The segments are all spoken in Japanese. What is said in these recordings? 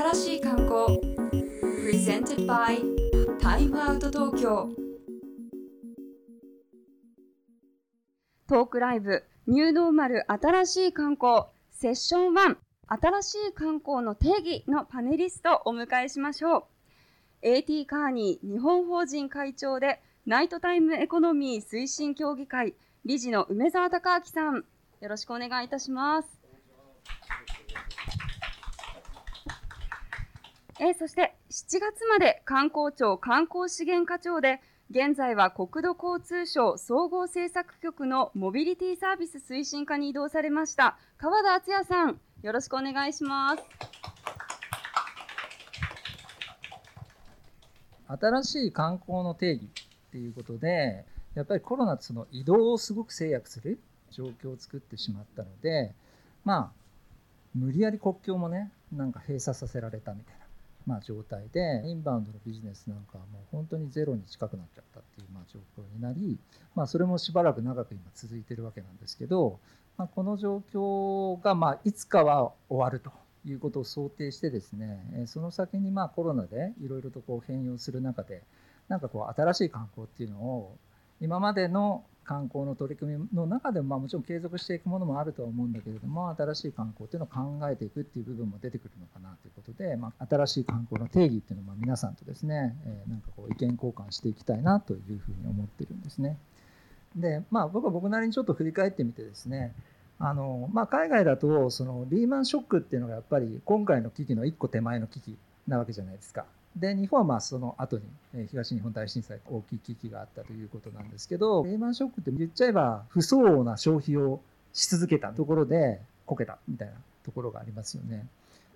新しい観光。Presented by Time Out 東京トークライブ。ニューノーマル。新しい観光。セッション1新しい観光の定義のパネリストをお迎えしましょう。AT カーニー日本法人会長でナイトタイムエコノミー推進協議会理事の梅澤孝明さん。よろしくお願いいたします。えそして7月まで観光庁観光資源課長で現在は国土交通省総合政策局のモビリティサービス推進課に移動されました川田敦也さんよろしくお願いします。新しい観光の定義っていうことでやっぱりコロナその移動をすごく制約する状況を作ってしまったのでまあ無理やり国境もねなんか閉鎖させられたみたいな、まあ、状態でインバウンドのビジネスなんかはもう本当にゼロに近くなっちゃったっていうまあ状況になり、まあ、それもしばらく長く今続いてるわけなんですけど、まあ、この状況がまあいつかは終わるということを想定してですねその先にまあコロナでいろいろとこう変容する中でなんかこう新しい観光っていうのを今までの観光の取り組みの中でも、まあ、もちろん継続していくものもあるとは思うんだけれども新しい観光っていうのを考えていくっていう部分も出てくるのかなということで、まあ、新しい観光の定義っていうのを皆さんとですね、えー、なんかこう意見交換していきたいなというふうに思ってるんですね。でまあ僕は僕なりにちょっと振り返ってみてですねあの、まあ、海外だとそのリーマンショックっていうのがやっぱり今回の危機の一個手前の危機なわけじゃないですか。で日本はまあその後に東日本大震災大きい危機があったということなんですけどリーマンショックって言っちゃえば不相応な消費をし続けたところでこけたみたいなところがありますよね。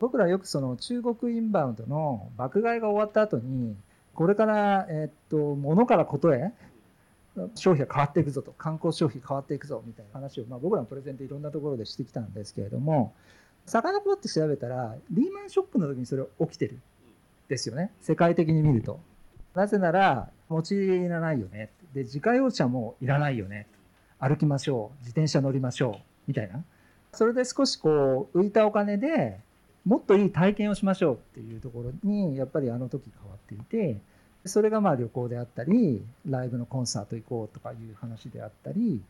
僕らよくその中国インバウンドの爆買いが終わった後にこれからえっと物からことへ消費が変わっていくぞと観光消費変わっていくぞみたいな話を、まあ、僕らのプレゼンでいろんなところでしてきたんですけれども遡って調べたらリーマンショックの時にそれ起きてるですよね。世界的に見ると。なぜなら持ちいらないよね。で自家用車もいらないよね。歩きましょう。自転車乗りましょう。みたいな。それで少しこう浮いたお金でもっといい体験をしましょう。っていうところにやっぱりあの時変わっていてそれがまあ旅行であったりライブのコンサート行こうとかいう話であったり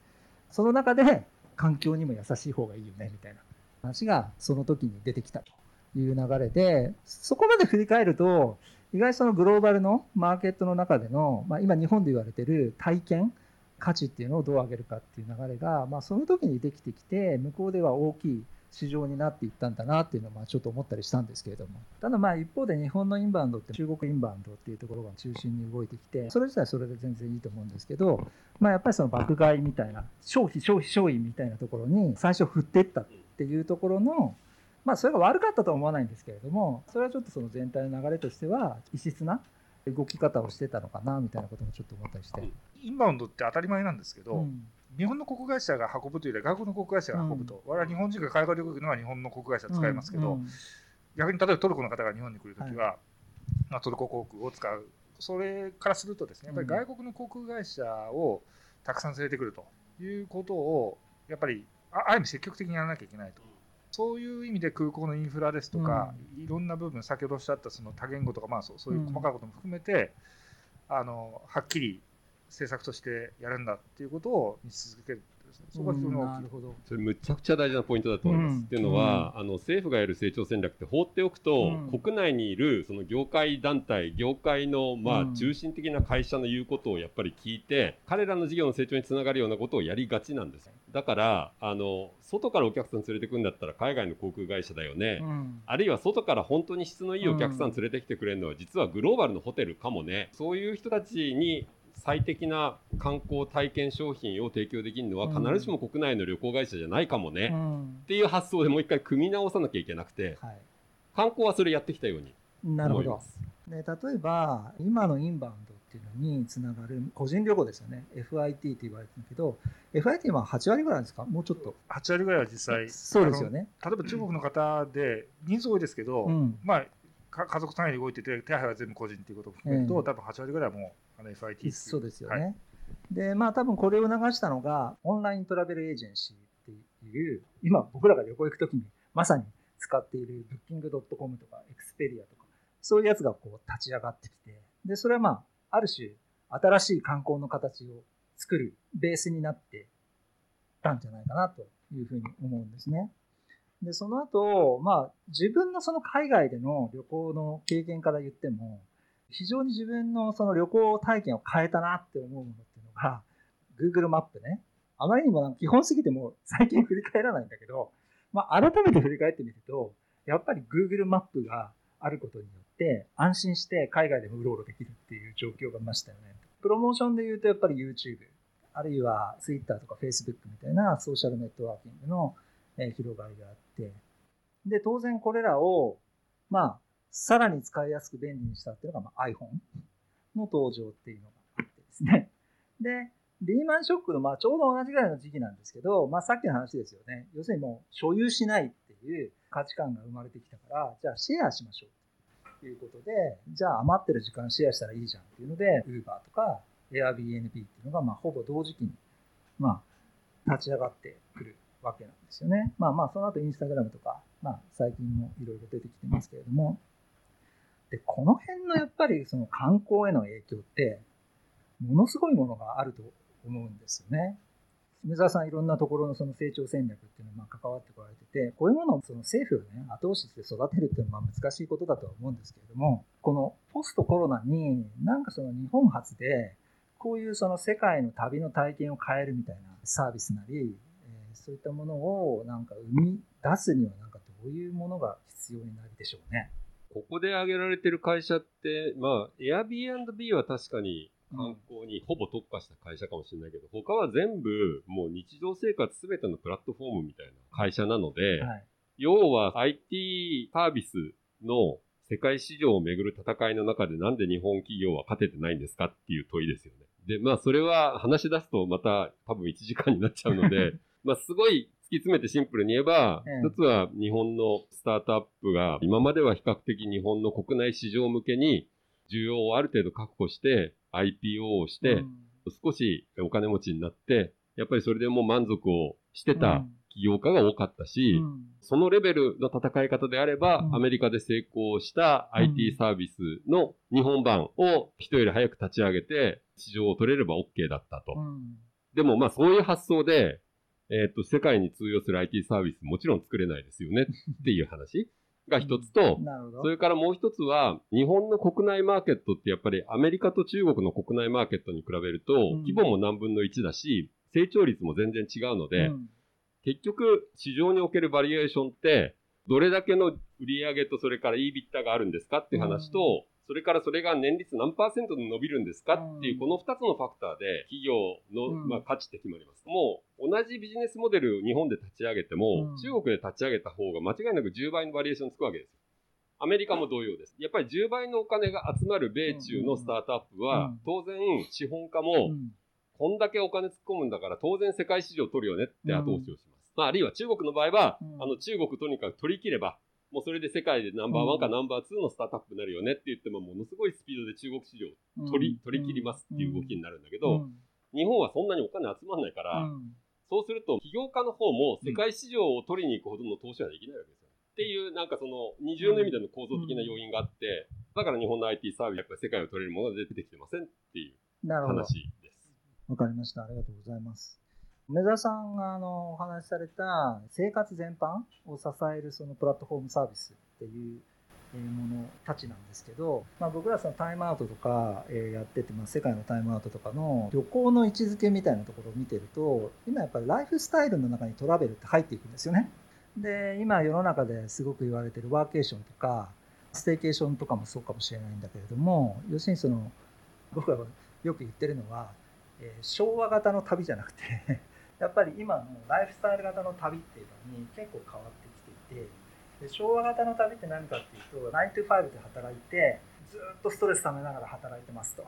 その中で環境にも優しい方がいいよね。みたいな話がその時に出てきたと。いう流れで、そこまで振り返ると、意外そのグローバルのマーケットの中での、まあ、今日本で言われてる体験、価値っていうのをどう上げるかっていう流れが、まあ、その時にできてきて、向こうでは大きい市場になっていったんだなっていうのはちょっと思ったりしたんですけれども。ただまあ一方で日本のインバウンドって中国インバウンドっていうところが中心に動いてきてそれ自体それで全然いいと思うんですけど、まあ、やっぱりその爆買いみたいな消費消費消費みたいなところに最初振っていったっていうところのまあ、それが悪かったとは思わないんですけれどもそれはちょっとその全体の流れとしては異質な動き方をしてたのかなみたいなこともちょっと思ったりして。インバウンドって当たり前なんですけど、うん、日本の国会社が運ぶというよりは外国の国会社が運ぶと、うん、我々日本人が海外旅行行くのは日本の国会社使いますけど、うん、逆に例えばトルコの方が日本に来るときは、はい、まあ、トルコ航空を使うそれからするとですねやっぱり外国の航空会社をたくさん連れてくるということをやっぱりあある意味積極的にやらなきゃいけないと。そういう意味で空港のインフラですとか、うん、いろんな部分、先ほどおっしゃったその多言語とか、まあ、そうそういう細かいことも含めて、うん、あのはっきり政策としてやるんだっていうことを見続けるそこは非常に大きい、それむちゃくちゃ大事なポイントだと思います。うん、っていうのは、うん、あの政府がやる成長戦略って放っておくと、うん、国内にいるその業界団体業界のまあ中心的な会社の言うことをやっぱり聞いて、彼らの事業の成長につながるようなことをやりがちなんです。だからあの外からお客さん連れてくんだったら海外の航空会社だよね、あるいは外から本当に質のいいお客さん連れてきてくれるのは実はグローバルのホテルかもね。そういう人たちに最適な観光体験商品を提供できるのは必ずしも国内の旅行会社じゃないかもね、うん、っていう発想でもう一回組み直さなきゃいけなくて、はい、観光はそれやってきたようになるほど。で例えば今のインバウンドっていうのにつながる個人旅行ですよね。FIT って言われてるけど FIT は8割ぐらいですか？もうちょっと。8割ぐらいは実際そうですよね。例えば中国の方で人数多いですけど、うん、まあ家族単位で動いてて手配は全部個人っていうことを含めると、えー、多分8割ぐらいはもうあの FIT そうですよね、はい、でまあ多分これを流したのがオンライントラベルエージェンシーっていう今僕らが旅行行く時にまさに使っているブッキングドットコムとかエクスペリアとか、そういうやつがこう立ち上がってきて、で、それはまあ、ある種、新しい観光の形を作るベースになってたんじゃないかなというふうに思うんですね。で、その後、まあ、自分のその海外での旅行の経験から言っても、非常に自分のその旅行体験を変えたなって思うものっていうのが、Google マップね。あまりにも基本すぎても最近振り返らないんだけど、まあ、改めて振り返ってみると、やっぱり Google マップがあることによって、安心して海外でもうろうろできるっていう状況がましたよね。プロモーションで言うと、やっぱり YouTube、あるいは Twitter とか Facebook みたいなソーシャルネットワーキングの広がりがあって、で、当然これらを、まあ、さらに使いやすく便利にしたっていうのが、ま、iPhone の登場っていうのがあってですね。で、リーマンショックの、まあ、ちょうど同じぐらいの時期なんですけど、まあ、さっきの話ですよね。要するにもう、所有しないっていう価値観が生まれてきたから、じゃあシェアしましょうということで、じゃあ余ってる時間シェアしたらいいじゃんっていうので、Uber とか Airbnb っていうのが、まあ、ほぼ同時期に、まあ、立ち上がってくるわけなんですよね。まあまあ、その後インスタグラムとか、まあ、最近もいろいろ出てきてますけれども、で、この辺のやっぱりその観光への影響って、ものすごいものがあると思うんですよね。梅沢さんいろんなところのその成長戦略っていうのま関わってこられてて、こういうものをその政府がね、後押しして育てるっていうのは難しいことだとは思うんですけれども、このポストコロナになんかその日本初で、こういうその世界の旅の体験を変えるみたいなサービスなり、え、そういったものをなんか生み出すにはなんかどういうものが必要になるでしょうね。ここで挙げられてる会社って、まあ、Airbnb は確かに観光にほぼ特化した会社かもしれないけど、他は全部もう日常生活すべてのプラットフォームみたいな会社なので、はい、要は IT サービスの世界市場をめぐる戦いの中でなんで日本企業は勝ててないんですかっていう問いですよね。で、まあそれは話し出すとまた多分1時間になっちゃうので、まあすごい突き詰めてシンプルに言えば、一つは日本のスタートアップが今までは比較的日本の国内市場向けに需要をある程度確保して IPO をして、少しお金持ちになって、やっぱりそれでもう満足をしてた起業家が多かったし、そのレベルの戦い方であれば、アメリカで成功した IT サービスの日本版を人より早く立ち上げて市場を取れれば OK だったと。でもまあそういう発想で、えっ、ー、と、世界に通用する IT サービスもちろん作れないですよね っていう話。が一つと、それからもう一つは、日本の国内マーケットってやっぱりアメリカと中国の国内マーケットに比べると、規模も何分の1だし、成長率も全然違うので、結局、市場におけるバリエーションって、どれだけの売上とそれから EBITDA があるんですかっていう話と、それからそれが年率何パーセントで伸びるんですかっていう、この2つのファクターで企業の、まあ、価値って決まります。もう、同じビジネスモデル日本で立ち上げても、中国で立ち上げた方が間違いなく10倍のバリエーションつくわけですよ。アメリカも同様です。やっぱり10倍のお金が集まる米中のスタートアップは、当然資本家も、こんだけお金突っ込むんだから当然世界市場を取るよねって後押しをします。まあ、あるいは中国の場合は、あの中国とにかく取り切れば、もうそれで世界でナンバーワンかナンバーツーのスタートアップになるよねって言っても、ものすごいスピードで中国市場を取り、取り切りますっていう動きになるんだけど、日本はそんなにお金集まんないから、そうすると起業家の方も世界市場を取りに行くほどの投資はできないわけですよ。っていう、なんかその二重の意味での構造的な要因があって、だから日本の IT サービスやっぱり世界を取れるものが出てきてませんっていう話です。わかりました。ありがとうございます。梅沢さんがあのお話しされた生活全般を支えるそのプラットフォームサービスっていうものたちなんですけど、まあ、僕らそのタイムアウトとかやってて、まあ、世界のタイムアウトとかの旅行の位置づけみたいなところを見てると今やっぱりライフスタイルの中にトラベルって入っていくんですよね。で今世の中ですごく言われてるワーケーションとかステーケーションとかもそうかもしれないんだけれども要するにその僕がよく言ってるのは、えー、昭和型の旅じゃなくてやっぱり今のライフスタイル型の旅っていうのに結構変わってきていてで昭和型の旅って何かっていうと9 to 5で働いてずっとストレスためながら働いてますと。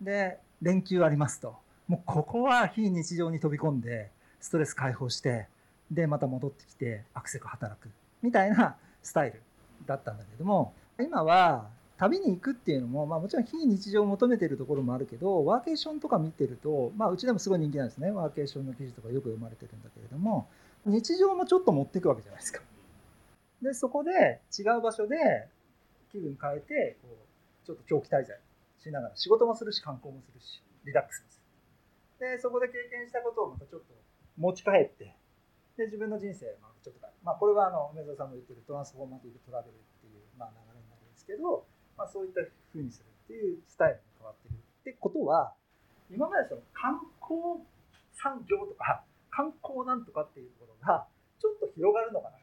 で連休ありますと。もうここは非日常に飛び込んでストレス解放してでまた戻ってきてアクセク働く。みたいなスタイルだったんだけども今は旅に行くっていうのも、まあ、もちろん非日常を求めてるところもあるけどワーケーションとか見てると、まあ、うちでもすごい人気なんですねワーケーションの記事とかよく読まれてるんだけれども日常もちょっと持っていくわけじゃないですか。で、そこで違う場所で気分変えて、こう、ちょっと長期滞在しながら仕事もするし、観光もするし、リラックスもする。で、そこで経験したことをまたちょっと持ち帰って、で、自分の人生、まあ、ちょっとまあ、これはあの梅沢さんも言ってるトランスフォーマティブトラベルっていう、まあ、流れになるんですけど、まあ、そういったふうにするっていうスタイルに変わってるってことは今までその観光産業とか観光なんとかっていうところがちょっと広がるのかなっ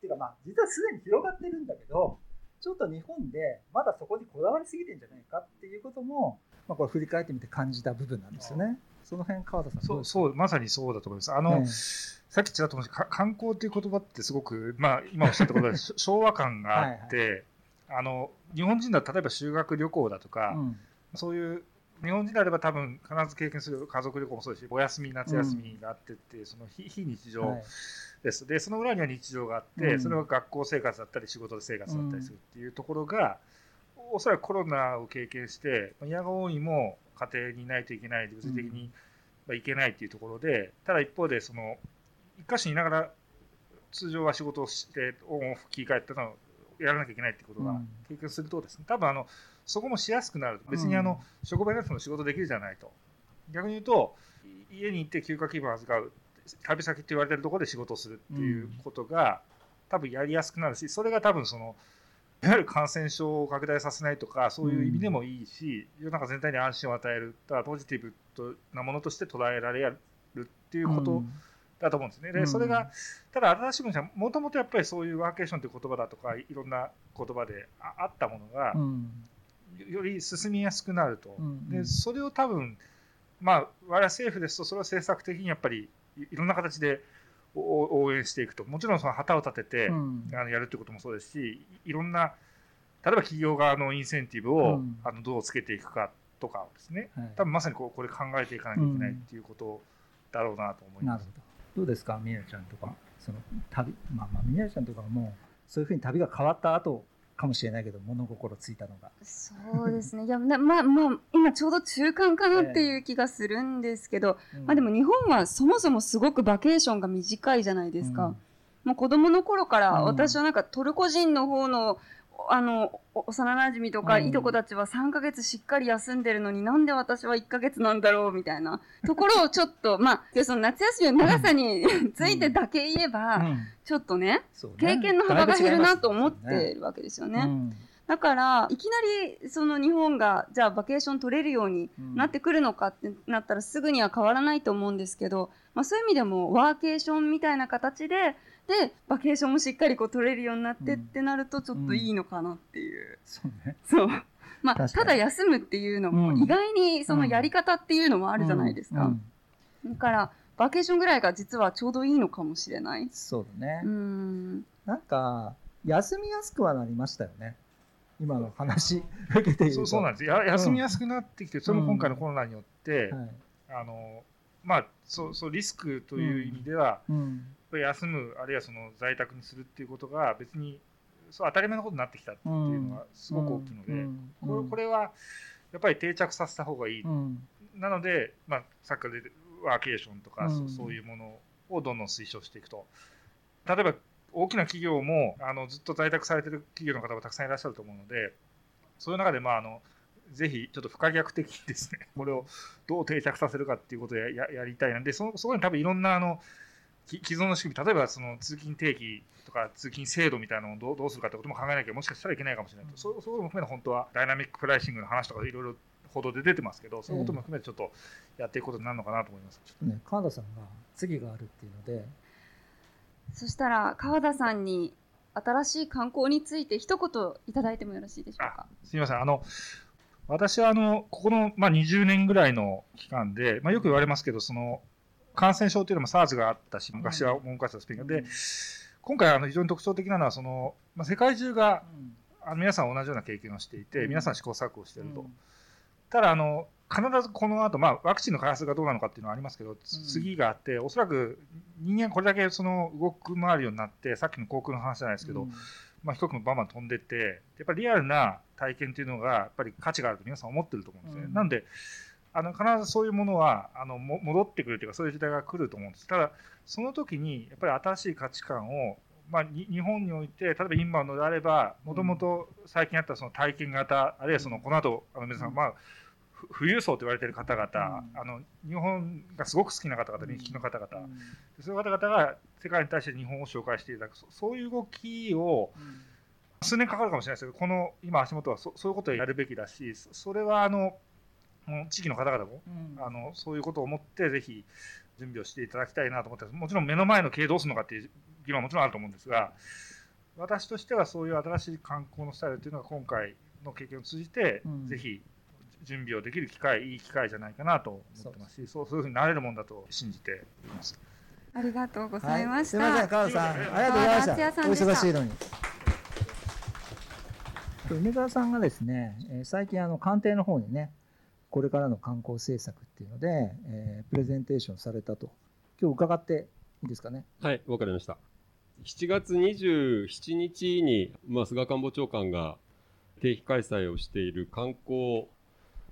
ていうかまあ実はすでに広がってるんだけどちょっと日本でまだそこにこだわりすぎてんじゃないかっていうことも、まあ、これ振り返ってみて感じた部分なんですよね。その辺川田さんそうそうまさにそうだと思います。あの、ね、さっきちらっと思いました観光っていう言葉ってすごく、まあ、今おっしゃったことで 昭和感があって、はいはい、あの日本人だと例えば修学旅行だとか、うん、そういう日本人であれば多分必ず経験する家族旅行もそうですしお休み夏休みがあってっていう、その非非日常です、はい、でその裏には日常があって、うん、それは学校生活だったり仕事生活だったりするっていうところが、うん、おそらくコロナを経験していやがおいも家庭にいないといけない物理的に、まあ、いけないっていうところでただ一方でその一箇所にいながら通常は仕事をしてオンオフ切り替えってのをやらなきゃいけないってことが経験するとですね、多分あのそこもしやすくなる。別にあの、職場になっても仕事できるじゃないと。逆に言うと家に行って休暇気分を預かう旅先って言われてるところで仕事をするっていうことが、多分やりやすくなるしそれが多分そのいわゆる感染症を拡大させないとかそういう意味でもいいし、世の中全体に安心を与える。ポジティブなものとして捉えられるっていうこと、うんだと思うんですね。で、それが、ただ新しい文章はもともとやっぱりそういうワーケーションという言葉だとか、いろんな言葉であったものが、より進みやすくなると。で、それを多分、まあ、我々政府ですと、それを政策的にやっぱりいろんな形で応援していくと。もちろんその旗を立てて、あのやるってこともそうですし、いろんな、例えば企業側のインセンティブを、あのどうつけていくかとかですね、多分まさにこうこれ考えていかなきゃいけないっていうことだろうなと思います。どうですか、みなちゃんとか、その旅、まあ、まあ、みなちゃんとかも、そういうふうに旅が変わった後かもしれないけど、物心ついたのが。そうですね、いや、まあ、まあ、今ちょうど中間かなっていう気がするんですけど、えーうん、まあでも日本はそもそもすごくバケーションが短いじゃないですか。うん、もう子供の頃から私はなんかトルコ人の方のあの幼なじみとか、いとこたちは3か月しっかり休んでるのになんで私は1か月なんだろうみたいな。ところをちょっと まあその夏休みの長さについてだけ言えば、ちょっとね経験の幅が減るなと思ってるわけですよね。だからいきなりその日本がじゃあバケーション取れるようになってくるのかってなったらすぐには変わらないと思うんですけど、まあ、そういう意味でもワーケーションみたいな形ででバケーションもしっかりこう取れるようになってってなるとちょっといいのかなっていう。そうね。そう。まあ、ただ休むっていうのも意外にそのやり方っていうのもあるじゃないですか。だからバケーションぐらいが実はちょうどいいのかもしれない。そうだね。うん。なんか休みやすくはなりましたよね。今の話受けているそうそうなんです。や休みやすくなってきて、それも今回のコロナによって、うん。はい、あのまあそうそうリスクという意味では、うん、ぱり休むあるいはその在宅にするっていうことが別にそう当たり前のことになってきたっていうのがすごく大きいので、これこれはやっぱり定着させた方がいい、なので、まあ、さっきから出てワーケーションとか、そそういうものをどんどん推奨していくと。例えば大きな企業もあのずっと在宅されてる企業の方もたくさんいらっしゃると思うのでそういう中でまああのぜひちょっと不可逆的にですね これをどう定着させるかっていうことをややりたいのでそそこに多分いろんなあの既存の仕組み、例えばその通勤定期とか通勤制度みたいなのをどうどうするかってことも考えなきゃもしかしたらいけないかもしれないと、そうそういうのも含めて本当はダイナミックプライシングの話とかいろいろ報道で出てますけど、そういうことも含めてちょっとやっていくことになるのかなと思います。ちょっとね、川田さんが次があるっていうので、そしたら川田さんに新しい観光について一言いただいてもよろしいでしょうか？すみません。あの私はあのここの、まあ、20年ぐらいの期間で、まあ、よく言われますけどその感染症というのも SARS があったし、昔は文科省スペインで、今回あの非常に特徴的なのは、その、まあ、世界中が、あの皆さん同じような経験をしていて、皆さん試行錯誤していると。ただ、あの、必ずこの後、まあ、ワクチンの開発がどうなのかっていうのはありますけど、次があって、おそらく人間これだけその動く回るようになって、さっきの航空の話じゃないですけど、まあ、飛行機もバンバン飛んでって、やっぱりリアルな体験っていうのが、やっぱり価値があると皆さん思ってると思うんですね。なんで、あの必ずそういうものはあのも戻ってくるというかそういう時代が来ると思うんです。ただその時にやっぱり新しい価値観をまあ、日本において、例えばインバウンドであれば、もともと最近あったその体験型、あるいはそのこの後あの皆さん、まあ、富裕層と言われている方々、あの日本がすごく好きな方々、人気の方々、そういう方々が世界に対して日本を紹介していただく、そういう動きを、数年かかるかもしれないですけど、この今、足元はそそういうことをやるべきだし、それはあの地域の方々も、あのそういうことを思って、ぜひ準備をしていただきたいなと思ってもちろん目の前の経営どうするのかっていう議論はもちろんあると思うんですが、私としてはそういう新しい観光のスタイルというのが今回の経験を通じて、ぜひ準備をできる機会、いい機会じゃないかなと思ってますし、そうそういうふうになれるもんだと信じています。ありがとうございました。はい、すみません、川田さん、ありがとうございました。お忙しいのに。梅沢さんがですね、最近あの官邸の方にね、これからの観光政策っていうので、えー、プレゼンテーションされたと、今日伺っていいですかね？はい、わかりました。7月27日に、まあ、菅官房長官が定期開催をしている観光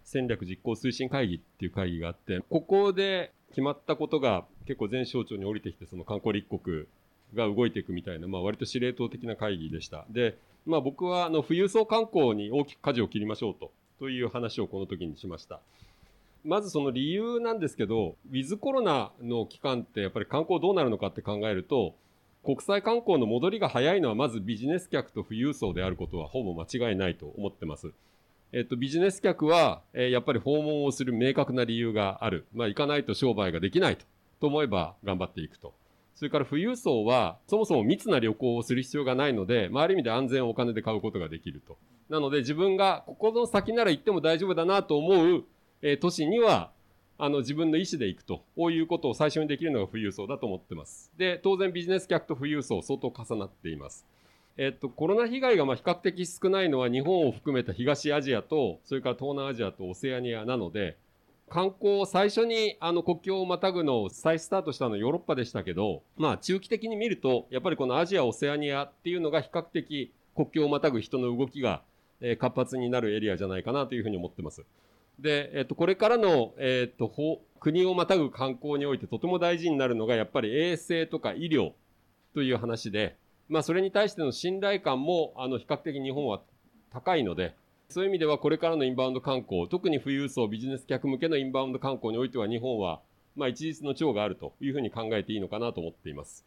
戦略実行推進会議っていう会議があって、ここで決まったことが結構全省庁に降りてきて、その観光立国が動いていくみたいな、まあ割と司令塔的な会議でした。で、まあ僕はあの富裕層観光に大きく舵を切りましょうと、という話をこの時にしました。まずその理由なんですけど、ウィズコロナの期間ってやっぱり観光どうなるのかって考えると、国際観光の戻りが早いのはまずビジネス客と富裕層であることはほぼ間違いないと思ってます。えっと、ビジネス客は、えー、やっぱり訪問をする明確な理由がある。まあ、行かないと商売ができないと、と思えば頑張っていくと。それから富裕層は、そもそも密な旅行をする必要がないので、まあ、ある意味で安全をお金で買うことができると。なので、自分がここの先なら行っても大丈夫だなと思う、えー、都市には、あの、自分の意思で行くと、こういうことを最初にできるのが富裕層だと思ってます。で、当然ビジネス客と富裕層相当重なっています。えっと、コロナ被害がまあ比較的少ないのは日本を含めた東アジアと、それから東南アジアとオセアニアなので、観光最初にあの国境をまたぐのを再スタートしたのはヨーロッパでしたけど、まあ中期的に見ると、やっぱりこのアジア、オセアニアっていうのが比較的国境をまたぐ人の動きが活発になるエリアじゃないかなというふうに思ってます。で、えっと、これからの、えっと、国をまたぐ観光においてとても大事になるのが、やっぱり衛生とか医療という話で、まあ、それに対しての信頼感も、あの、比較的日本は高いので、そういう意味ではこれからのインバウンド観光、特に富裕層ビジネス客向けのインバウンド観光においては日本は、まあ、一日の長があるというふうに考えていいのかなと思っています。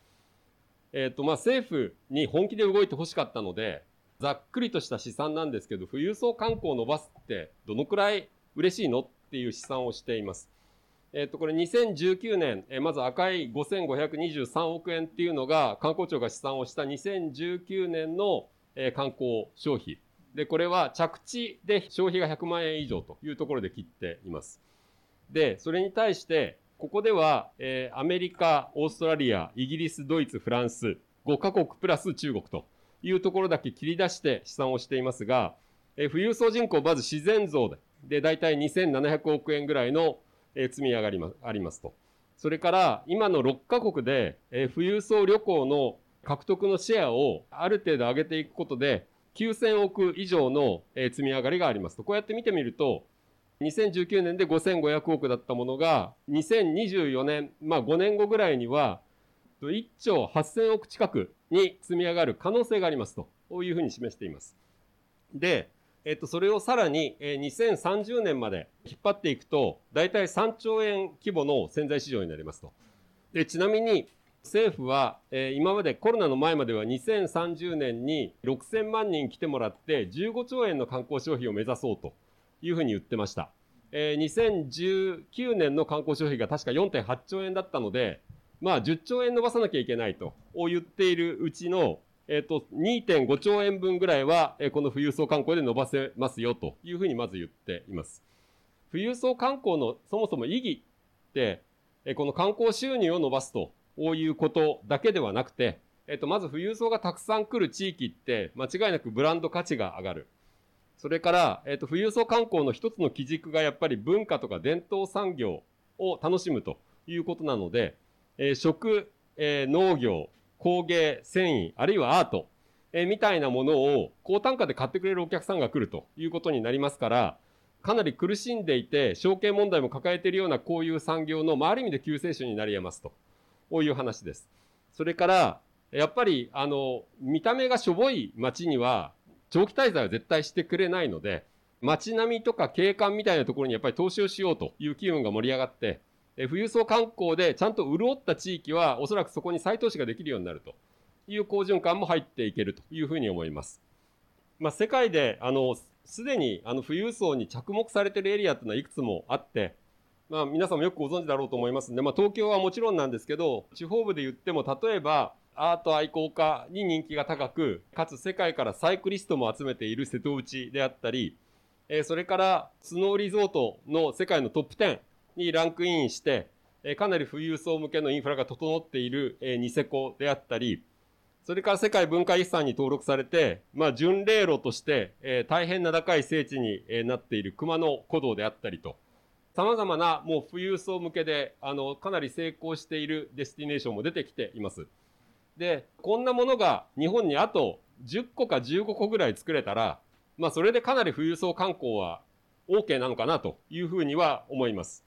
えっ、ー、と、まあ、政府に本気で動いてほしかったので、ざっくりとした試算なんですけど、富裕層観光を伸ばすってどのくらい嬉しいのっていう試算をしています。えっ、と、これ2019年、えまず赤い5523億円っていうのが観光庁が試算をした2019年の、え観光消費。で、これは着地で消費が100万円以上というところで切っています。で、それに対して、ここでは、えー、アメリカ、オーストラリア、イギリス、ドイツ、フランス、5カ国プラス中国というところだけ切り出して試算をしていますが、えー、富裕層人口、まず自然増で、で、大体2700億円ぐらいのえ積み上がりま、ありますと。それから、今の6カ国で、え富裕層旅行の獲得のシェアをある程度上げていくことで、9000億以上の、え積み上がりがありますと。こうやって見てみると、2019年で5500億だったものが、2024年、まあ5年後ぐらいには、1兆8000億近くに積み上がる可能性がありますと、いうふうに示しています。で、えっと、それをさらに、えー、2030年まで引っ張っていくと、大体3兆円規模の潜在市場になりますと。で、ちなみに、政府は、えー、今までコロナの前までは2030年に6000万人来てもらって15兆円の観光消費を目指そうというふうに言ってました。えー、2019年の観光消費が確か4.8兆円だったので、まあ10兆円伸ばさなきゃいけないとを言っているうちのえっ、と、2.5兆円分ぐらいは、えこの富裕層観光で伸ばせますよというふうにまず言っています。富裕層観光のそもそも意義って、えこの観光収入を伸ばすということだけではなくて、えっ、と、まず富裕層がたくさん来る地域って間違いなくブランド価値が上がる。それから、えっ、と、富裕層観光の一つの基軸がやっぱり文化とか伝統産業を楽しむということなので、えー、食、えー、農業、工芸、繊維、あるいはアート、え、みたいなものを高単価で買ってくれるお客さんが来るということになりますから、かなり苦しんでいて、証券問題も抱えているようなこういう産業の、まあ、ある意味で救世主になり得ますと。こういう話です。それから、やっぱり、あの、見た目がしょぼい街には、長期滞在は絶対してくれないので、街並みとか景観みたいなところにやっぱり投資をしようという機運が盛り上がって、え富裕層観光でちゃんと潤った地域は、おそらくそこに再投資ができるようになるという好循環も入っていけるというふうに思います。まあ、世界で、あの、すでにあの富裕層に着目されているエリアというのはいくつもあって、まあ、皆さんもよくご存知だろうと思いますんで、まあ、東京はもちろんなんですけど、地方部で言っても、例えば、アート愛好家に人気が高く、かつ世界からサイクリストも集めている瀬戸内であったり、え、それからスノーリゾートの世界のトップ10にランクインして、え、かなり富裕層向けのインフラが整っている、え、ニセコであったり、それから世界文化遺産に登録されて、まあ、巡礼路として、え、大変名高い聖地に、え、なっている熊野古道であったりと、様々なもう富裕層向けで、あの、かなり成功しているデスティネーションも出てきています。で、こんなものが日本にあと10個か15個ぐらい作れたら、まあそれでかなり富裕層観光は OK なのかなというふうには思います。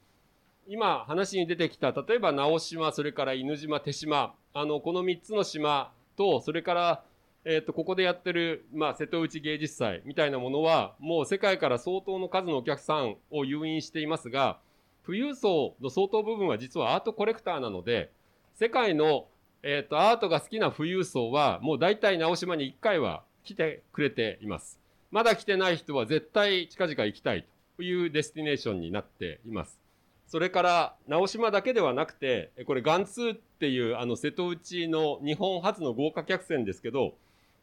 今話に出てきた、例えば直島、それから犬島、手島、あの、この3つの島と、それから、えっ、ー、と、ここでやってる、まあ、瀬戸内芸術祭みたいなものは、もう世界から相当の数のお客さんを誘引していますが、富裕層の相当部分は実はアートコレクターなので、世界のえっ、ー、と、アートが好きな富裕層は、もう大体直島に1回は来てくれています。まだ来てない人は絶対近々行きたいというデスティネーションになっています。それから、直島だけではなくて、これ、ガンツーっていう、あの、瀬戸内の日本初の豪華客船ですけど、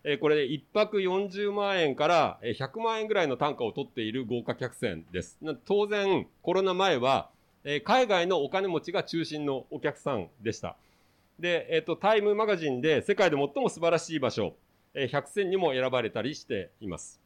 えこれ、1泊40万円から100万円ぐらいの単価を取っている豪華客船です。当然、コロナ前は、え海外のお金持ちが中心のお客さんでした。で、えっ、と、タイムマガジンで世界で最も素晴らしい場所、えー、100選にも選ばれたりしています。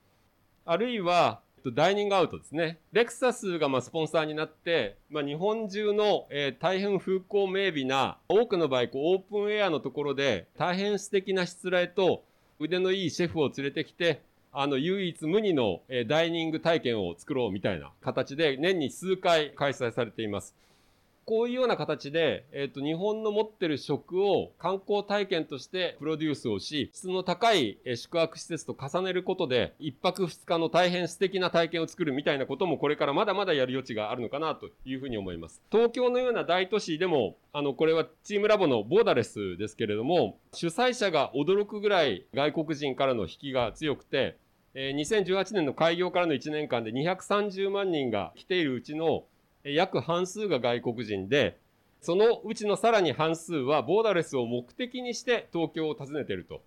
あるいは、ダイニングアウトですね。レクサスがまあスポンサーになって、まあ、日本中の、えー、大変風光明媚な、多くの場合こうオープンエアのところで大変素敵なしつらえと腕のいいシェフを連れてきて、あの唯一無二の、えー、ダイニング体験を作ろうみたいな形で年に数回開催されています。こういうような形で、えっ、ー、と、日本の持ってる食を観光体験としてプロデュースをし、質の高い宿泊施設と重ねることで、一泊二日の大変素敵な体験を作るみたいなこともこれからまだまだやる余地があるのかなというふうに思います。東京のような大都市でも、あの、これはチームラボのボーダレスですけれども、主催者が驚くぐらい外国人からの引きが強くて、えー、2018年の開業からの1年間で230万人が来ているうちの約半数が外国人で、そのうちのさらに半数はボーダレスを目的にして東京を訪ねていると。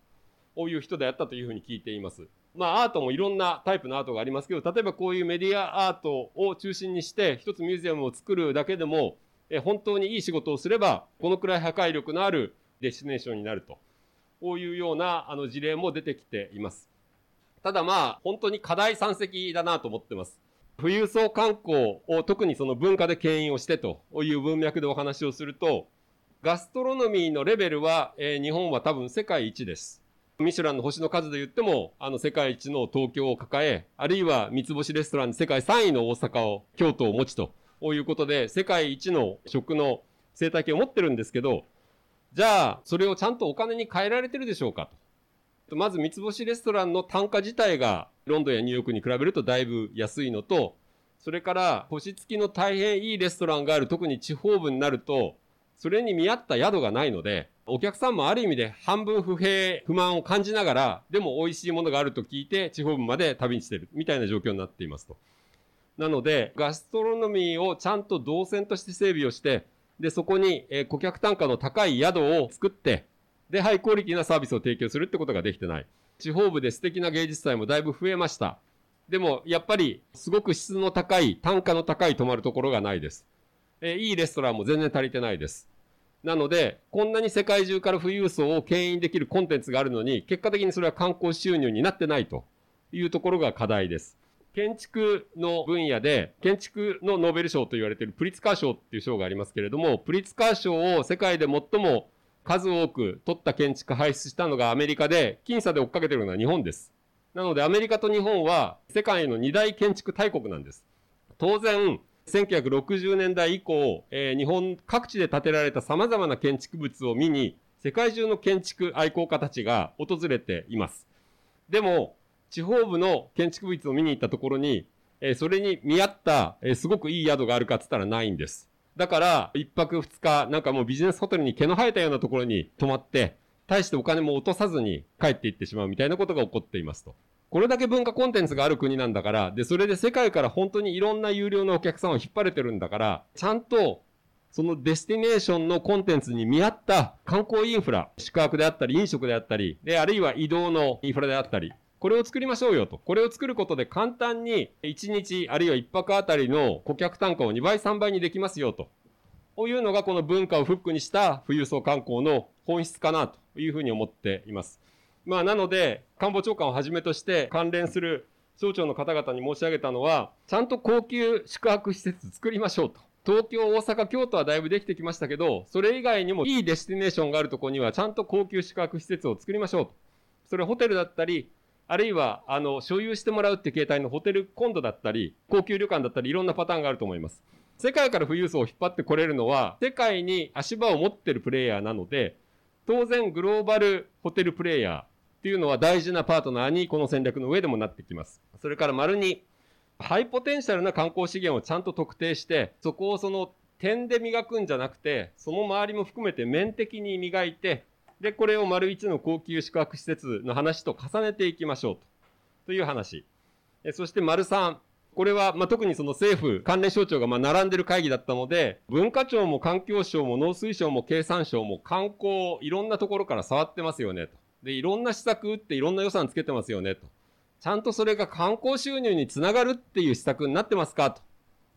こういう人であったというふうに聞いています。まあアートもいろんなタイプのアートがありますけど、例えばこういうメディアアートを中心にして一つミュージアムを作るだけでも、え本当にいい仕事をすれば、このくらい破壊力のあるデスティネーションになると。こういうようなあの事例も出てきています。ただまあ、本当に課題山積だなと思ってます。富裕層観光を特にその文化で牽引をしてという文脈でお話をすると、ガストロノミーのレベルは、えー、日本は多分世界一です。ミシュランの星の数で言っても、あの世界一の東京を抱え、あるいは三つ星レストランで世界3位の大阪を、京都を持ちということで、世界一の食の生態系を持ってるんですけど、じゃあ、それをちゃんとお金に変えられてるでしょうかと。まず三つ星レストランの単価自体がロンドンやニューヨークに比べるとだいぶ安いのと、それから星付きの大変いいレストランがある特に地方部になると、それに見合った宿がないので、お客さんもある意味で半分不平、不満を感じながら、でも美味しいものがあると聞いて地方部まで旅にしてるみたいな状況になっていますと。なので、ガストロノミーをちゃんと動線として整備をして、で、そこに、え顧客単価の高い宿を作って、で、ハイクオリティなサービスを提供するってことができてない。地方部で素敵な芸術祭もだいぶ増えました。でも、やっぱり、すごく質の高い、単価の高い泊まるところがないです。えいいレストランも全然足りてないです。なので、こんなに世界中から富裕層を牽引できるコンテンツがあるのに、結果的にそれは観光収入になってないというところが課題です。建築の分野で、建築のノーベル賞と言われているプリツカー賞っていう賞がありますけれども、プリツカー賞を世界で最も数多く取った建築輩出したのがアメリカで、僅差で追っかけてるのは日本です。なのでアメリカと日本は世界の二大建築大国なんです。当然、1960年代以降、えー、日本各地で建てられた様々な建築物を見に、世界中の建築愛好家たちが訪れています。でも、地方部の建築物を見に行ったところに、えー、それに見合った、えー、すごくいい宿があるかって言ったらないんです。だから、一泊二日、なんかもうビジネスホテルに毛の生えたようなところに泊まって、大してお金も落とさずに帰っていってしまうみたいなことが起こっていますと。これだけ文化コンテンツがある国なんだから、で、それで世界から本当にいろんな有料のお客さんを引っ張れてるんだから、ちゃんとそのデスティネーションのコンテンツに見合った観光インフラ、宿泊であったり、飲食であったり、で、あるいは移動のインフラであったり、これを作りましょうよと。これを作ることで簡単に1日あるいは1泊あたりの顧客単価を2倍3倍にできますよと。こういうのがこの文化をフックにした富裕層観光の本質かなというふうに思っています。まあなので、官房長官をはじめとして関連する省庁の方々に申し上げたのは、ちゃんと高級宿泊施設作りましょうと。東京、大阪、京都はだいぶできてきましたけど、それ以外にもいいデスティネーションがあるところにはちゃんと高級宿泊施設を作りましょうと。それホテルだったり、あるいは、あの、所有してもらうっていう形態のホテルコンドだったり、高級旅館だったり、いろんなパターンがあると思います。世界から富裕層を引っ張ってこれるのは、世界に足場を持ってるプレイヤーなので、当然グローバルホテルプレイヤーっていうのは大事なパートナーにこの戦略の上でもなってきます。それから丸に、ハイポテンシャルな観光資源をちゃんと特定して、そこをその点で磨くんじゃなくて、その周りも含めて面的に磨いて、で、これを丸1の高級宿泊施設の話と重ねていきましょうと。という話。えそして丸3。これは、ま、特にその政府関連省庁がま並んでる会議だったので、文化庁も環境省も農水省も経産省も観光、いろんなところから触ってますよねと。で、いろんな施策打っていろんな予算つけてますよねと。ちゃんとそれが観光収入につながるっていう施策になってますかと。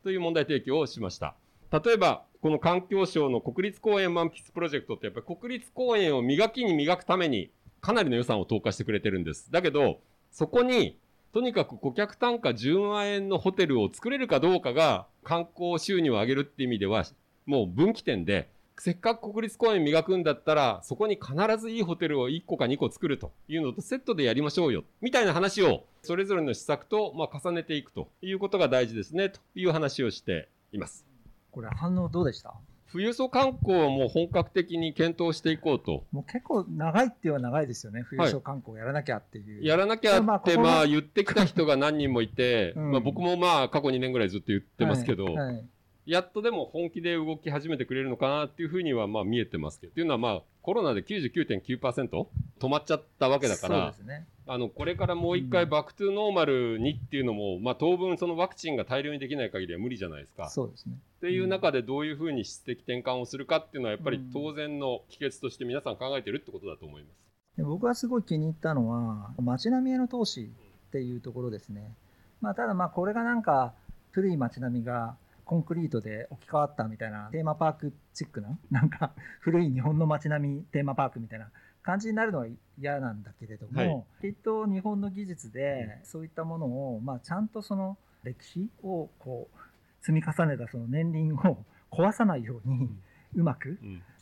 という問題提起をしました。例えば、この環境省の国立公園満喫プロジェクトってやっぱり国立公園を磨きに磨くためにかなりの予算を投下してくれてるんです。だけど、そこに、とにかく顧客単価10万円のホテルを作れるかどうかが観光収入を上げるっていう意味では、もう分岐点で、せっかく国立公園磨くんだったら、そこに必ずいいホテルを1個か2個作るというのとセットでやりましょうよ。みたいな話を、それぞれの施策と、ま重ねていくということが大事ですね、という話をしています。これ反応どうでした？富裕層観光はもう本格的に検討していこうと。もう結構長いっては長いですよね、富裕層観光やらなきゃっていう。はい、やらなきゃって、まあ、言ってきた人が何人もいて、うん、まあ僕もまあ過去2年ぐらいずっと言ってますけど、はい。はい、やっとでも本気で動き始めてくれるのかなっていうふうにはまあ見えてますけど、っていうのはまあコロナで99.9%止まっちゃったわけだから、ね、あのこれからもう一回 back to normal にっていうのも、うん、まあ当分そのワクチンが大量にできない限りは無理じゃないですか。そうですね。っていう中でどういうふうに質的転換をするかっていうのはやっぱり当然の帰結として皆さん考えてるってことだと思います。で僕はすごい気に入ったのは街並みへの投資っていうところですね。まあただまあこれがなんか古い街並みがコンクリートで置き換わったみたいなテーマパークチックななんか古い日本の街並みテーマパークみたいな感じになるのは嫌なんだけれども、はい、きっと日本の技術でそういったものを、まあ、ちゃんとその歴史をこう積み重ねたその年輪を 壊さないようにうまく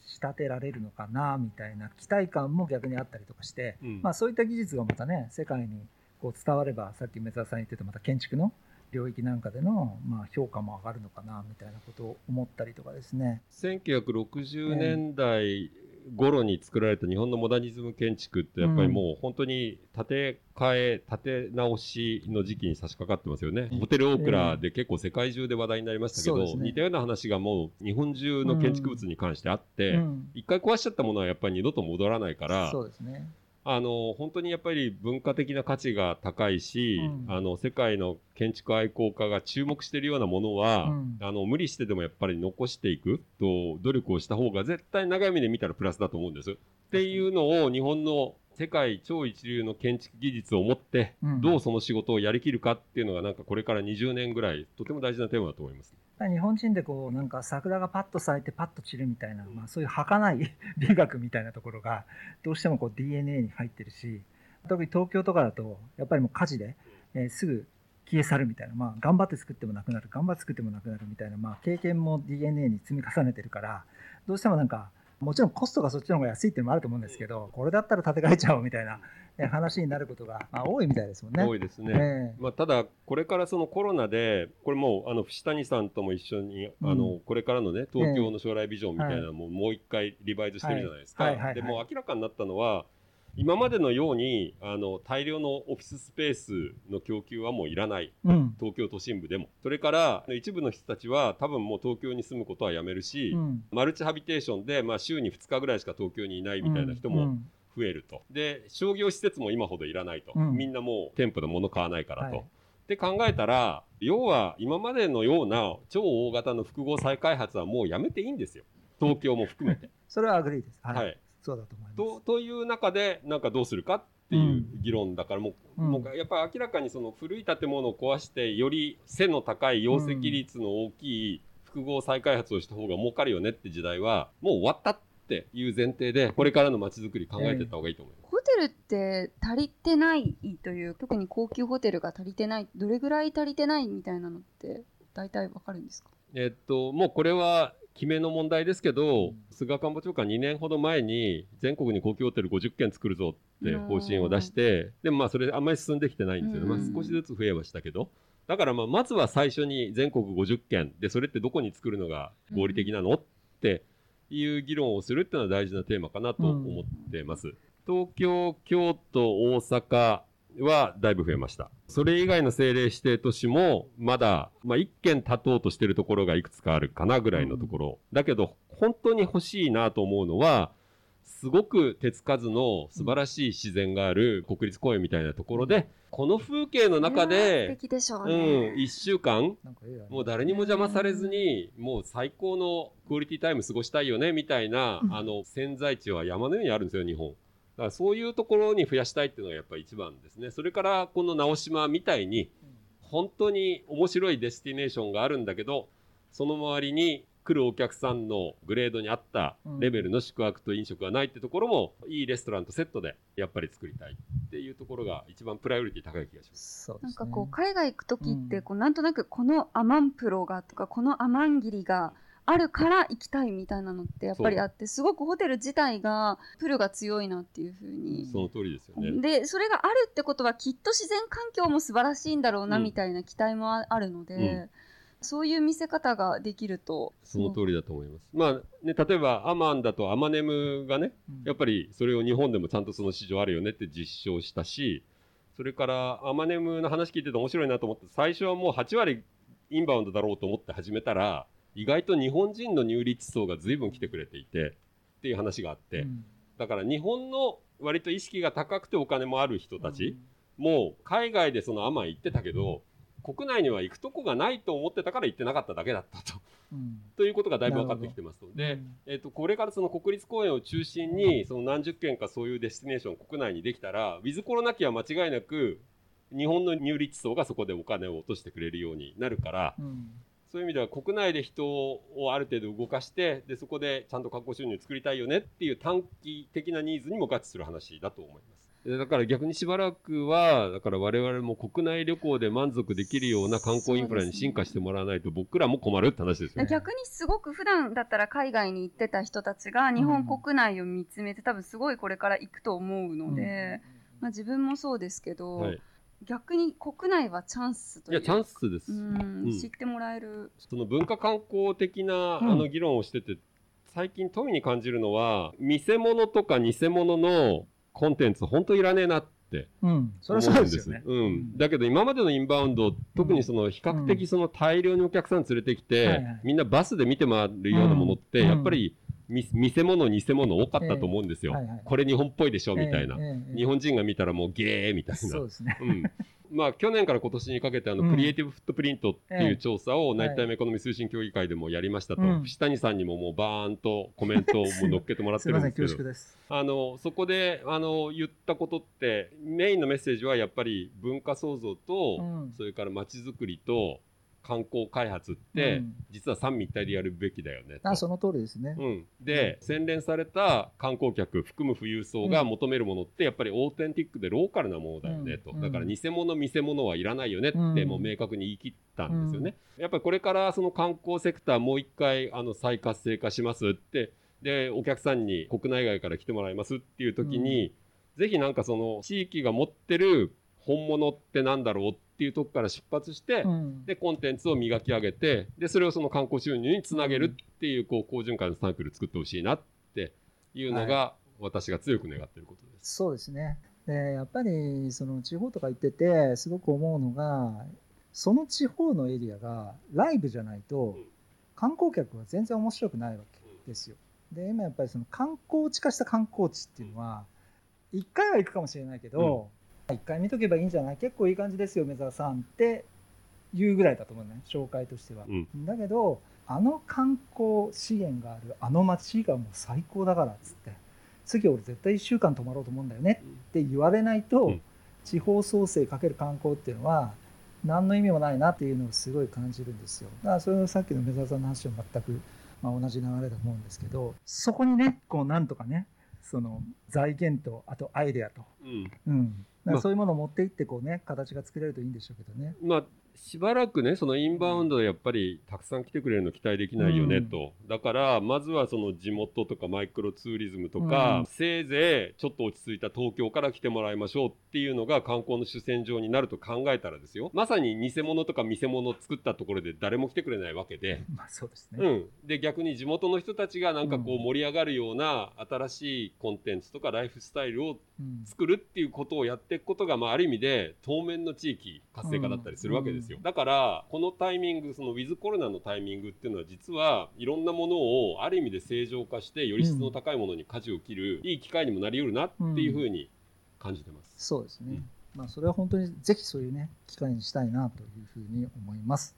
仕立てられるのかなみたいな期待感も逆にあったりとかして、うん、まあ、そういった技術がまたね世界にこう伝わればさっき梅沢さん言ってたまた建築の領域なんかでの、まあ、評価も上がるのかなみたいなことを思ったりとかですね。1960年代頃に作られた日本のモダニズム建築ってやっぱりもう本当に建て替え建て直しの時期に差し掛かってますよね、ホテルオークラで結構世界中で話題になりましたけど、えーね、似たような話がもう日本中の建築物に関してあって、一、うん、回壊しちゃったものはやっぱり二度と戻らないからそうですねあの本当にやっぱり文化的な価値が高いし、うん、あの世界の建築愛好家が注目しているようなものは、うん、あの無理してでもやっぱり残していくと努力をした方が絶対長い目で見たらプラスだと思うんです。っていうのを日本の世界超一流の建築技術を持って、どうその仕事をやりきるかっていうのがなんかこれから20年ぐらいとても大事なテーマだと思います。日本人でこうなんか桜がパッと咲いてパッと散るみたいな、まあ、そういう儚い 美学みたいなところがどうしてもこう DNA に入ってるし特に東京とかだとやっぱりもう火事で、え、すぐ消え去るみたいな、まあ、頑張って作ってもなくなる頑張って作ってもなくなるみたいな、まあ、経験も DNA に積み重ねてるからどうしてもなんかもちろんコストがそっちの方が安いっていうのもあると思うんですけど、これだったら建て替えちゃおうみたいな話になることが、まあ、多いみたいですもんね。多いですね。まあ、ただ、これからそのコロナで、これもう、あの、伏谷さんとも一緒に、うん、あの、これからのね、東京の将来ビジョンみたいなのも、もう一回リバイズしてるじゃないですか。でも明らかになったのは、今までのようにあの大量のオフィススペースの供給はもういらない、うん、東京都心部でも。それから一部の人たちは多分もう東京に住むことはやめるし、うん、マルチハビテーションで、まあ、週に2日ぐらいしか東京にいないみたいな人も増えると、で商業施設も今ほどいらないと、みんなもう店舗で物買わないからと。はい。って考えたら要は今までのような超大型の複合再開発はもうやめていいんですよ。東京も含めて。それは agree です、はい、そうだと思います。とという中でなんかどうするかっていう議論だからもう,、もうやっぱり明らかにその古い建物を壊してより背の高い容積率の大きい複合再開発をした方が儲かるよねって時代はもう終わったっていう前提でこれからの街づくり考えていった方がいいと思います。ホテルって足りてないという特に高級ホテルが足りてないどれぐらい足りてないみたいなのって大体わかるんですか？えっともうこれは決めの問題ですけど、菅官房長官2年ほど前に全国に高級ホテル50軒作るぞって方針を出して、でもまあそれあんまり進んできてないんですよね。まあ少しずつ増えはしたけど。だからまあまずは最初に全国50軒でそれってどこに作るのが合理的なのっていう議論をするっていうのは大事なテーマかなと思ってます。東京、京都、大阪、はだいぶ増えました。それ以外の政令指定都市も、まだ、まあ、一件立とうとしてるところがいくつかあるかなぐらいのところ。だけど、本当に欲しいなと思うのは、すごく手つかずの素晴らしい自然がある国立公園みたいなところで、この風景の中で、うん、一週間、もう誰にも邪魔されずに、もう最高の quality time 過ごしたいよね、みたいな、あの、潜在地は山のようにあるんですよ、日本。だからそういうところに増やしたいっていうのがやっぱり一番ですね。それからこの直島みたいに、本当に面白いデスティネーションがあるんだけど、その周りに来るお客さんのグレードに合ったレベルの宿泊と飲食がないってところも、いいレストランとセットでやっぱり作りたいっていうところが一番プライオリティ高い気がします。なんかこう海外行く時ってこうなんとなくこのアマンプロがとかこのアマンギリがあるから行きたいみたいなのってやっぱりあってすごくホテル自体がプルが強いなっていうふうに。その通りですよね。でそれがあるってことはきっと自然環境も素晴らしいんだろうなみたいな期待もあるので、うん。うんそういう見せ方ができると。その通りだと思います。まあね、例えばアマンだとアマネムがね、うん、やっぱりそれを日本でもちゃんとその市場あるよねって実証したし、それからアマネムの話聞いてて面白いなと思って、最初はもう8割インバウンドだろうと思って始めたら、意外と日本人の入立層が随分来てくれていてっていう話があって、うん、だから日本の割と意識が高くてお金もある人たち、うん、もう海外でそのアマン行ってたけど国内には行くとこがないと思ってたから行ってなかっただけだったと。うん、ということがだいぶ分かってきてますので、えーと、これからその国立公園を中心にその何十件かそういうデスティネーション国内にできたらウィズコロナ期は間違いなく日本の入立層がそこでお金を落としてくれるようになるから、うん、そういう意味では国内で人をある程度動かしてでそこでちゃんと観光収入を作りたいよねっていう短期的なニーズにも合致する話だと思います。だから逆にしばらくは、だから我々も国内旅行で満足できるような観光インフラに進化してもらわないと僕らも困るって話ですよね。逆にすごく普段だったら海外に行ってた人たちが日本国内を見つめて、多分すごいこれから行くと思うので、まあ自分もそうですけど、はい逆に国内はチャンスという。いやチャンスです、うん、知ってもらえる。その文化観光的な、あの議論をしてて最近富に感じるのは見せ物とか偽物のコンテンツ本当いらねえなって思うんです、うん、だけど今までのインバウンド特にその比較的その大量にお客さん連れてきて、みんなバスで見て回るようなものって、やっぱり見せ物偽物多かったと思うんですよ、えーはいはい、これ日本っぽいでしょみたいな、えーえー、日本人が見たらもうゲーみたいな。そうですね、うん。まあ、去年から今年にかけてあの、クリエイティブフットプリントっていう調査を、ナイタイムエコノミー通信協議会でもやりましたと、藤谷さんにももうバーンとコメントを乗っけてもらってるんですけど。あのそこであの言ったことってメインのメッセージはやっぱり文化創造と、それから街づくりと観光開発って、うん、実は三位一体でやるべきだよねあその通りですね、うん、で、うん、洗練された観光客含む富裕層が求めるものって、やっぱりオーテンティックでローカルなものだよねと、だから偽物見せ物はいらないよねってもう明確に言い切ったんですよね、やっぱりこれからその観光セクターもう一回あの再活性化しますってでお客さんに国内外から来てもらいますっていう時に、ぜひなんかその地域が持ってる本物ってなんだろうっていうとこから出発して、うん、でコンテンツを磨き上げてでそれをその観光収入につなげるっていうこう好循環のサークル作ってほしいなっていうのが、私が強く願っていることです。そうですね。でやっぱりその地方とか行っててすごく思うのがその地方のエリアがライブじゃないと観光客は全然面白くないわけですよ。で今やっぱりその観光地化した観光地っていうのは1回は行くかもしれないけど、うん、1回見とけばいいんじゃない？結構いい感じですよ梅沢さんって。いうぐらいだと思うね紹介としては。うん、だけどあの観光資源があるあの街がもう最高だからっつって次俺絶対1週間泊まろうと思うんだよねって言われないと、うん、地方創生かける観光っていうのは何の意味もないなっていうのをすごい感じるんですよ。だからそれはさっきの梅沢さんの話は全く、まあ、同じ流れだと思うんですけどそこにねこうなんとかねその財源とあとアイデアと、うん、うん、そういうものを持っていってこうね形が作れるといいんでしょうけどね。まあしばらくねそのインバウンドでやっぱりたくさん来てくれるの期待できないよねと、うん、だからまずはその地元とかマイクロツーリズムとか、うん、せいぜいちょっと落ち着いた東京から来てもらいましょうっていうのが観光の主戦場になると考えたらですよ。まさに偽物とか見せ物を作ったところで誰も来てくれないわけで、まあそうですね、うん、で逆に地元の人たちがなんかこう盛り上がるような新しいコンテンツとかライフスタイルを作るっていうことをやっていくことが、まあ、ある意味で当面の地域活性化だったりするわけですよ、だからこのタイミングそのウィズコロナのタイミングっていうのは実はいろんなものをある意味で正常化してより質の高いものに舵を切る、いい機会にもなりうるなっていうふうに。感じてます、そうですね、まあ、それは本当にぜひそういうね機会にしたいなというふうに思います。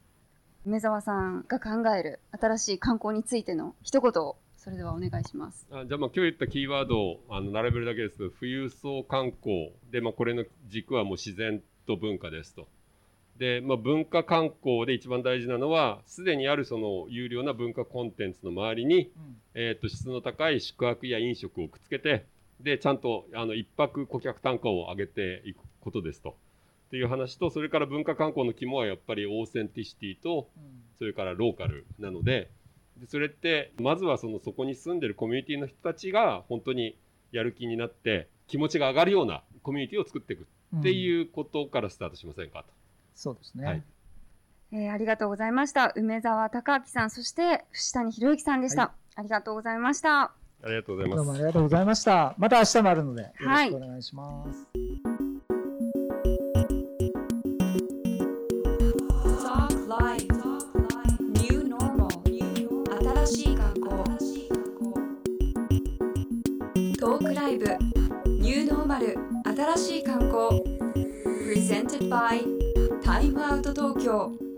梅沢さんが考える新しい観光についての一言をそれではお願いします。あじゃあまあ今日言ったキーワードをあの並べるだけですと富裕層観光で、まあ、これの軸はもう自然と文化ですと。で、まあ、文化観光で一番大事なのはすでにあるその有料な文化コンテンツの周りに、うん、えー、と質の高い宿泊や飲食をくっつけてでちゃんとあの一泊顧客単価を上げていくことですと。っていう話とそれから文化観光の肝はやっぱりオーセンティシティと、それからローカルなので。でそれってまずはそのそこに住んでるコミュニティの人たちが本当にやる気になって気持ちが上がるようなコミュニティを作っていくっていうことからスタートしませんかと。そうですね、はいえー、ありがとうございました梅沢隆明さんそして藤谷博之さんでした、はい、ありがとうございましたありがとうございますどうもありがとうございましたまた明日もあるのでよろしくお願いします、はい新しい観光 Presented by タイムアウト東京。